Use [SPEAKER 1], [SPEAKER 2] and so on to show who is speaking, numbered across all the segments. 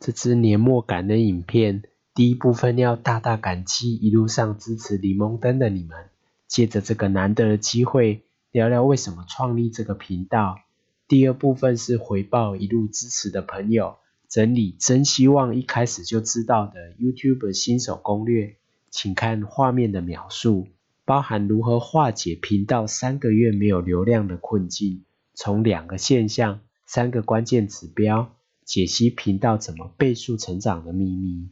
[SPEAKER 1] 这支年末感恩影片，第一部分要大大感激一路上支持柠檬灯的你们。借着这个难得的机会，聊聊为什么创立这个频道。第二部分是回报一路支持的朋友，整理真希望一开始就知道的 YouTube 新手攻略，请看画面的描述，包含如何化解频道三个月没有流量的困境，从两个现象、三个关键指标。解析频道怎么倍速成长的秘密。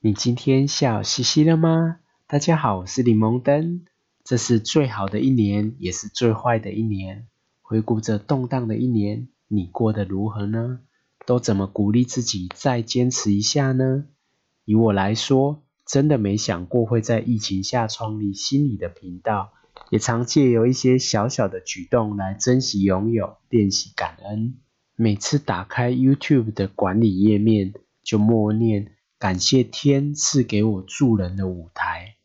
[SPEAKER 1] 你今天笑嘻嘻了吗？大家好，我是柠檬灯。这是最好的一年，也是最坏的一年。回顾这动荡的一年，你过得如何呢？都怎么鼓励自己再坚持一下呢？以我来说，真的没想过会在疫情下创立心理的频道。也常借由一些小小的举动来珍惜拥有，练习感恩。每次打开 YouTube 的管理页面，就默念感谢天赐给我助人的舞台。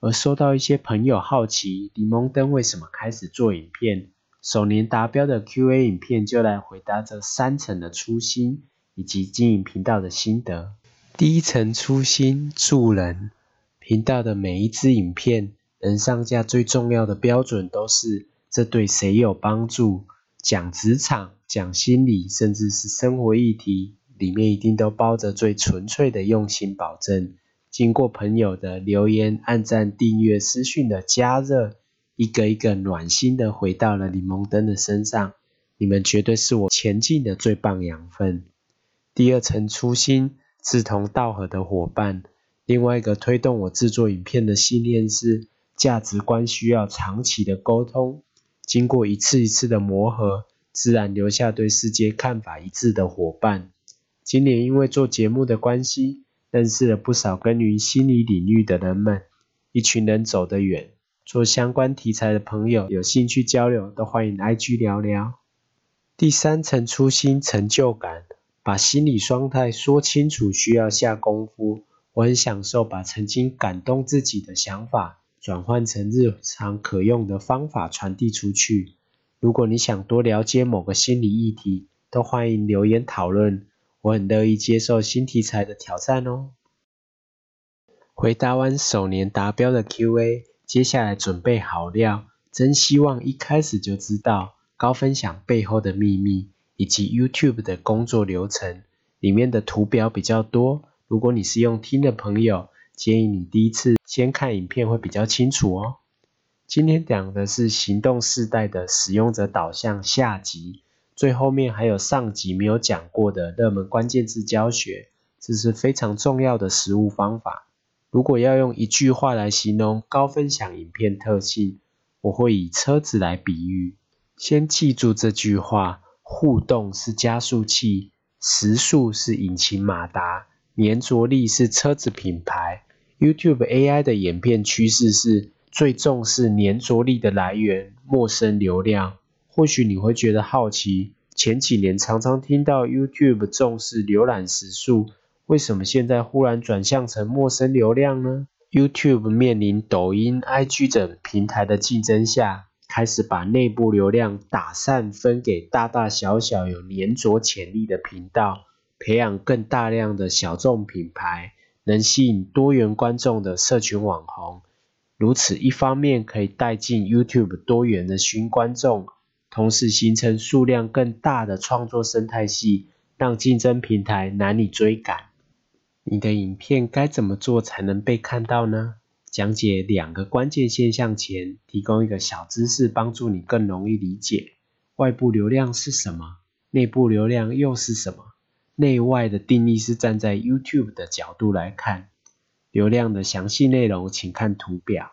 [SPEAKER 1] 而收到一些朋友好奇，柠檬灯为什么开始做影片，首年达标的 Q&A 影片就来回答这三层的初心以及经营频道的心得。第一层初心助人，频道的每一支影片。能上架最重要的标准都是这对谁有帮助。讲职场、讲心理，甚至是生活议题，里面一定都包着最纯粹的用心保证。经过朋友的留言、按赞、订阅、私讯的加热，一个一个暖心的回到了柠檬灯的身上。你们绝对是我前进的最棒养分。第二层初心，志同道合的伙伴。另外一个推动我制作影片的信念是。价值观需要长期的沟通，经过一次一次的磨合，自然留下对世界看法一致的伙伴。今年因为做节目的关系，认识了不少耕耘心理领域的人们，一群人走得远。做相关题材的朋友有兴趣交流，都欢迎 IG 聊聊。第三层初心成就感，把心理状态说清楚，需要下功夫。我很享受把曾经感动自己的想法。转换成日常可用的方法传递出去。如果你想多了解某个心理议题，都欢迎留言讨论，我很乐意接受新题材的挑战哦。回答完首年达标的 Q&A，接下来准备好料，真希望一开始就知道高分享背后的秘密，以及 YouTube 的工作流程。里面的图表比较多，如果你是用听的朋友。建议你第一次先看影片会比较清楚哦。今天讲的是行动世代的使用者导向下集，最后面还有上集没有讲过的热门关键字教学，这是非常重要的实物方法。如果要用一句话来形容高分享影片特性，我会以车子来比喻。先记住这句话：互动是加速器，时速是引擎马达，粘着力是车子品牌。YouTube AI 的演变趋势是最重视粘着力的来源，陌生流量。或许你会觉得好奇，前几年常常听到 YouTube 重视浏览时数，为什么现在忽然转向成陌生流量呢？YouTube 面临抖音、IG 等平台的竞争下，开始把内部流量打散分给大大小小有粘着潜力的频道，培养更大量的小众品牌。能吸引多元观众的社群网红，如此一方面可以带进 YouTube 多元的新观众，同时形成数量更大的创作生态系，让竞争平台难以追赶。你的影片该怎么做才能被看到呢？讲解两个关键现象前，提供一个小知识，帮助你更容易理解外部流量是什么，内部流量又是什么。内外的定义是站在 YouTube 的角度来看，流量的详细内容请看图表。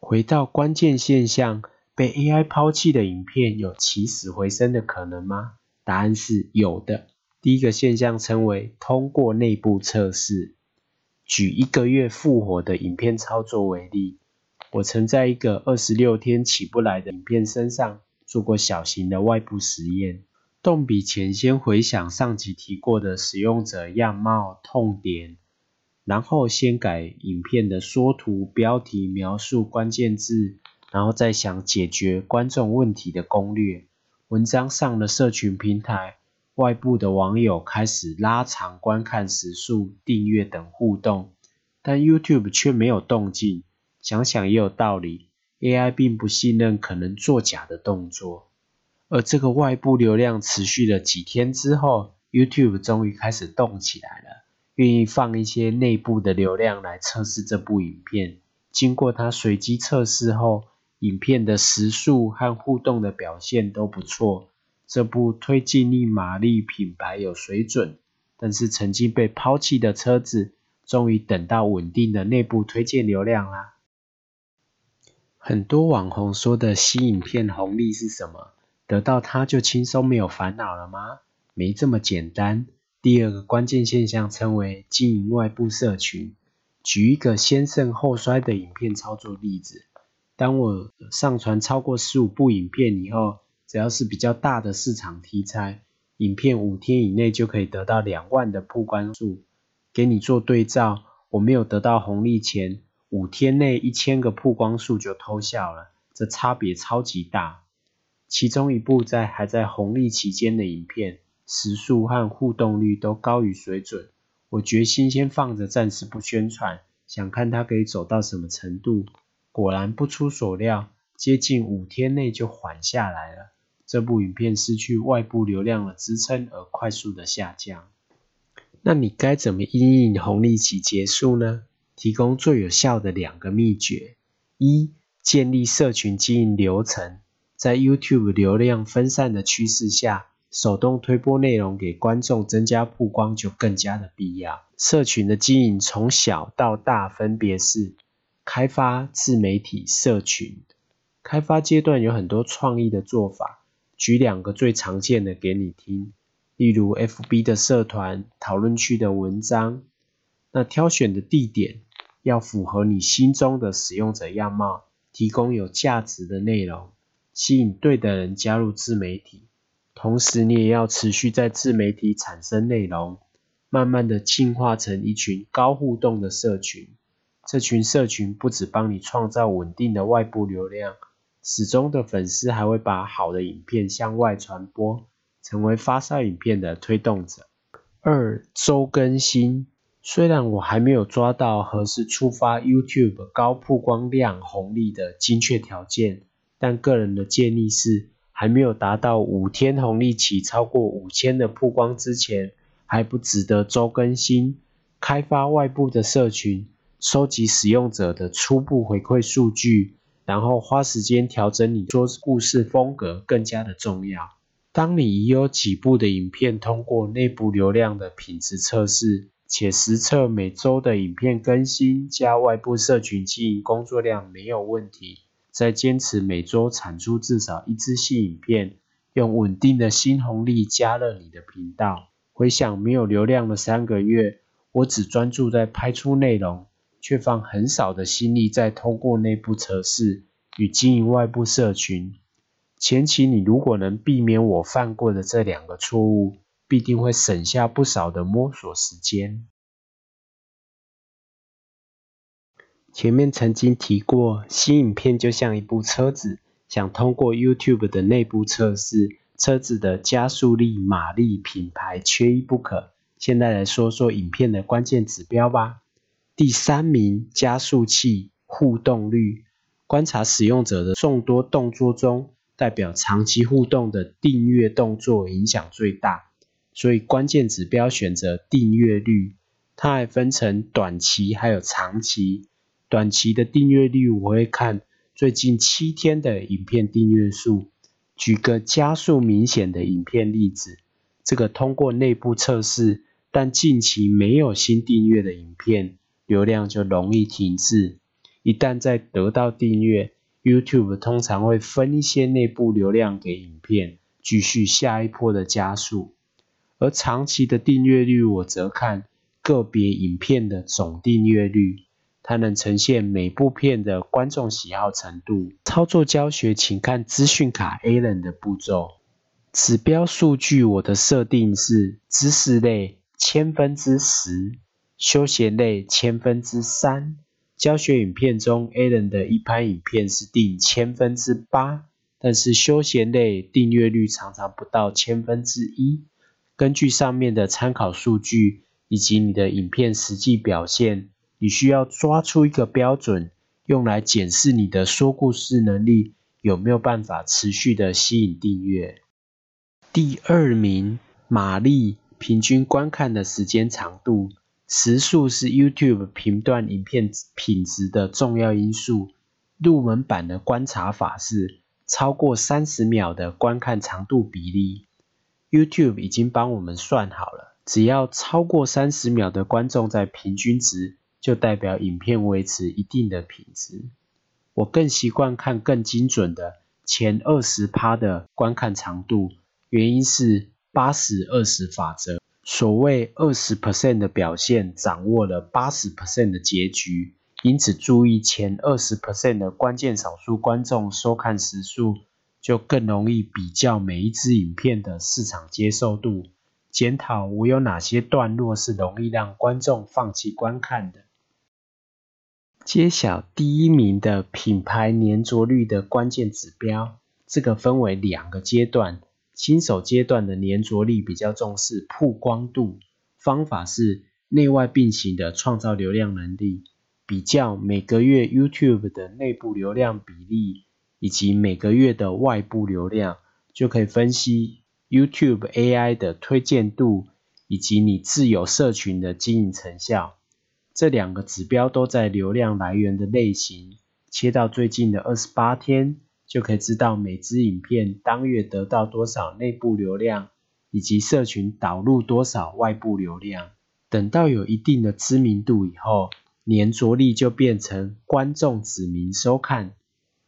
[SPEAKER 1] 回到关键现象，被 AI 抛弃的影片有起死回生的可能吗？答案是有的。第一个现象称为通过内部测试。举一个月复活的影片操作为例，我曾在一个二十六天起不来的影片身上做过小型的外部实验。动笔前，先回想上集提过的使用者样貌、痛点，然后先改影片的缩图、标题、描述关键字，然后再想解决观众问题的攻略。文章上了社群平台，外部的网友开始拉长观看时数、订阅等互动，但 YouTube 却没有动静。想想也有道理，AI 并不信任可能作假的动作。而这个外部流量持续了几天之后，YouTube 终于开始动起来了，愿意放一些内部的流量来测试这部影片。经过它随机测试后，影片的时速和互动的表现都不错。这部推进力马力品牌有水准，但是曾经被抛弃的车子，终于等到稳定的内部推荐流量啦。很多网红说的吸影片红利是什么？得到它就轻松没有烦恼了吗？没这么简单。第二个关键现象称为经营外部社群。举一个先胜后衰的影片操作例子。当我上传超过十五部影片以后，只要是比较大的市场题材，影片五天以内就可以得到两万的曝光数。给你做对照，我没有得到红利前，五天内一千个曝光数就偷笑了，这差别超级大。其中一部在还在红利期间的影片，时速和互动率都高于水准，我决心先放着，暂时不宣传，想看它可以走到什么程度。果然不出所料，接近五天内就缓下来了。这部影片失去外部流量的支撑而快速的下降。那你该怎么因应红利期结束呢？提供最有效的两个秘诀：一、建立社群经营流程。在 YouTube 流量分散的趋势下，手动推播内容给观众，增加曝光就更加的必要。社群的经营从小到大分别是。开发自媒体社群，开发阶段有很多创意的做法，举两个最常见的给你听，例如 FB 的社团讨论区的文章，那挑选的地点要符合你心中的使用者样貌，提供有价值的内容，吸引对的人加入自媒体，同时你也要持续在自媒体产生内容，慢慢的进化成一群高互动的社群。这群社群不只帮你创造稳定的外部流量，始终的粉丝还会把好的影片向外传播，成为发烧影片的推动者。二周更新，虽然我还没有抓到何时触发 YouTube 高曝光量红利的精确条件，但个人的建议是，还没有达到五天红利期超过五千的曝光之前，还不值得周更新，开发外部的社群。收集使用者的初步回馈数据，然后花时间调整你说故事风格，更加的重要。当你已有几部的影片通过内部流量的品质测试，且实测每周的影片更新加外部社群经营工作量没有问题，再坚持每周产出至少一支新影片，用稳定的新红利加热你的频道。回想没有流量的三个月，我只专注在拍出内容。却放很少的心力在通过内部测试与经营外部社群。前期你如果能避免我犯过的这两个错误，必定会省下不少的摸索时间。前面曾经提过，新影片就像一部车子，想通过 YouTube 的内部测试，车子的加速力、马力、品牌缺一不可。现在来说说影片的关键指标吧。第三名加速器互动率，观察使用者的众多动作中，代表长期互动的订阅动作影响最大，所以关键指标选择订阅率。它还分成短期还有长期，短期的订阅率我会看最近七天的影片订阅数。举个加速明显的影片例子，这个通过内部测试，但近期没有新订阅的影片。流量就容易停滞。一旦在得到订阅，YouTube 通常会分一些内部流量给影片，继续下一波的加速。而长期的订阅率，我则看个别影片的总订阅率，它能呈现每部片的观众喜好程度。操作教学，请看资讯卡 Alan 的步骤。指标数据，我的设定是知识类千分之十。休闲类千分之三，教学影片中 a l a n 的一拍影片是定千分之八，但是休闲类订阅率常常不到千分之一。根据上面的参考数据以及你的影片实际表现，你需要抓出一个标准，用来检视你的说故事能力有没有办法持续的吸引订阅。第二名，玛丽平均观看的时间长度，时数是 YouTube 评断影片品质的重要因素。入门版的观察法是超过三十秒的观看长度比例。YouTube 已经帮我们算好了，只要超过三十秒的观众在平均值，就代表影片维持一定的品质。我更习惯看更精准的前二十趴的观看长度，原因是八十二十法则。所谓二十 percent 的表现，掌握了八十 percent 的结局。因此，注意前二十 percent 的关键少数观众收看时数。就更容易比较每一支影片的市场接受度，检讨我有哪些段落是容易让观众放弃观看的。揭晓第一名的品牌粘着率的关键指标，这个分为两个阶段。新手阶段的粘着力比较重视曝光度，方法是内外并行的创造流量能力，比较每个月 YouTube 的内部流量比例。以及每个月的外部流量，就可以分析 YouTube AI 的推荐度，以及你自有社群的经营成效。这两个指标都在流量来源的类型，切到最近的二十八天，就可以知道每支影片当月得到多少内部流量，以及社群导入多少外部流量。等到有一定的知名度以后，粘着力就变成观众指名收看。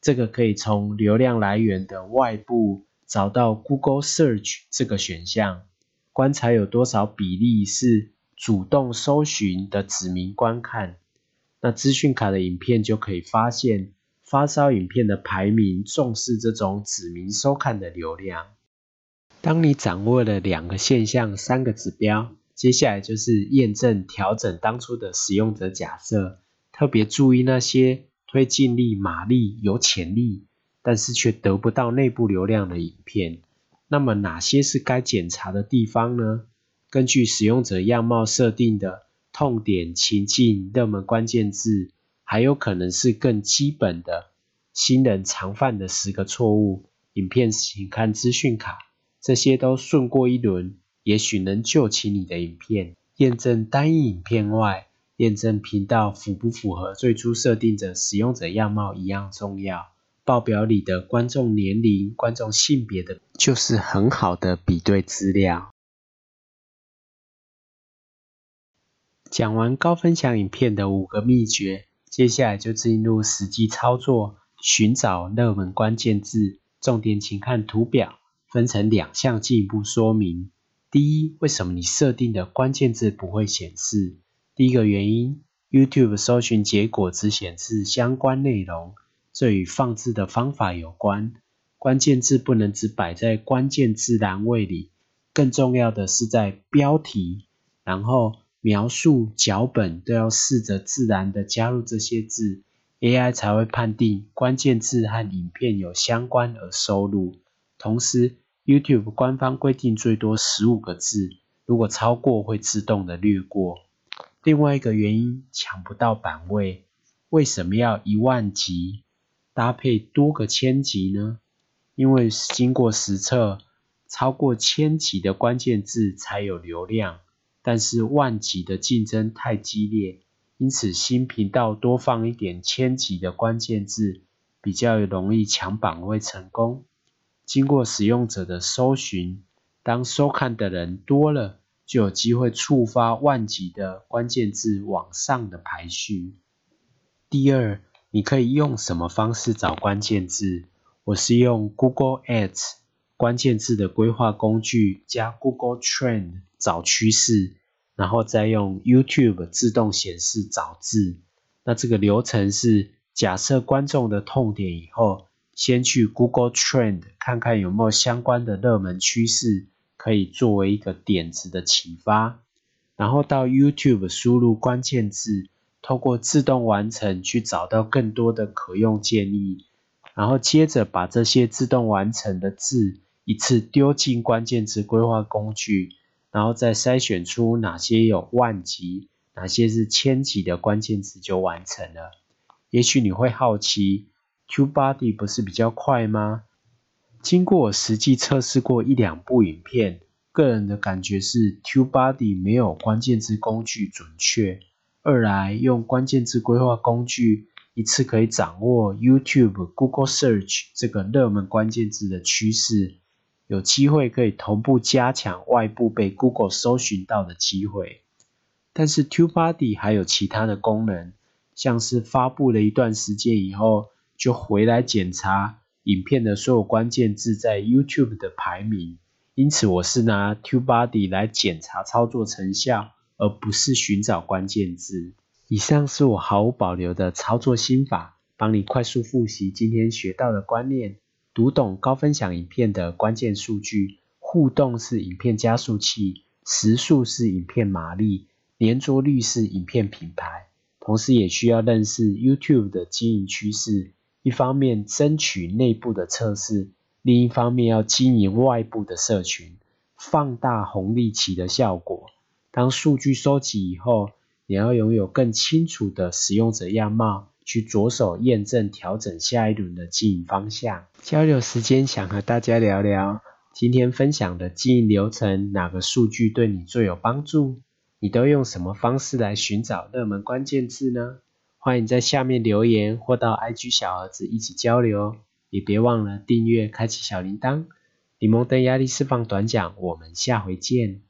[SPEAKER 1] 这个可以从流量来源的外部找到 Google Search 这个选项，观察有多少比例是主动搜寻的指名观看。那资讯卡的影片就可以发现发烧影片的排名重视这种指名收看的流量。当你掌握了两个现象、三个指标，接下来就是验证、调整当初的使用者假设，特别注意那些。推进力、马力有潜力，但是却得不到内部流量的影片，那么哪些是该检查的地方呢？根据使用者样貌设定的痛点、情境、热门关键字，还有可能是更基本的新人常犯的十个错误。影片请看资讯卡，这些都顺过一轮，也许能救起你的影片。验证单影片外。验证频道符不符合最初设定的使用者样貌一样重要。报表里的观众年龄、观众性别的，就是很好的比对资料。讲完高分享影片的五个秘诀，接下来就进入实际操作，寻找热门关键字。重点请看图表，分成两项进一步说明。第一，为什么你设定的关键字不会显示？第一个原因，YouTube 搜寻结果只显示相关内容，这与放置的方法有关。关键字不能只摆在关键字栏位里，更重要的是在标题，然后描述、脚本都要试着自然的加入这些字，AI 才会判定关键字和影片有相关而收录。同时，YouTube 官方规定最多十五个字，如果超过会自动的略过。另外一个原因，抢不到版位。为什么要一万级搭配多个千级呢？因为经过实测，超过千级的关键字才有流量，但是万级的竞争太激烈，因此新频道多放一点千级的关键字，比较容易抢版位成功。经过使用者的搜寻，当收看的人多了。就有机会触发万级的关键字往上的排序。第二，你可以用什么方式找关键字？我是用 Google Ads 关键字的规划工具加 Google Trend 找趋势，然后再用 YouTube 自动显示找字。那这个流程是假设观众的痛点以后，先去 Google Trend 看看有没有相关的热门趋势。可以作为一个点子的启发，然后到 YouTube 输入关键字，透过自动完成去找到更多的可用建议，然后接着把这些自动完成的字一次丢进关键字规划工具，然后再筛选出哪些有万级、哪些是千级的关键词就完成了。也许你会好奇，TubeBuddy 不是比较快吗？经过我实际测试过一两部影片，个人的感觉是 TubeBuddy 没有关键字工具准确。二来用关键字规划工具。一次可以掌握 YouTube、Google Search 这个热门关键字的趋势，有机会可以同步加强外部被 Google 搜寻到的机会。但是 TubeBuddy 还有其他的功能，像是发布了一段时间以后，就回来检查影片的所有关键字在 YouTube 的排名。因此，我是拿 TubeBuddy 来检查操作成效，而不是寻找关键字。以上是我毫无保留的操作心法，帮你快速复习今天学到的观念，读懂高分享影片的关键数据。互动是影片加速器，时速是影片马力，粘着率是影片品牌。同时也需要认识 YouTube 的经营趋势，一方面争取内部的测试，另一方面要经营外部的社群，放大红利期的效果。当数据收集以后。你要拥有更清楚的使用者样貌，去着手验证、调整下一轮的经营方向。交流时间，想和大家聊聊今天分享的经营流程，哪个数据对你最有帮助？你都用什么方式来寻找热门关键字呢？欢迎在下面留言，或到 IG 小儿子一起交流。也别忘了订阅、开启小铃铛。柠檬灯压力释放短讲，我们下回见。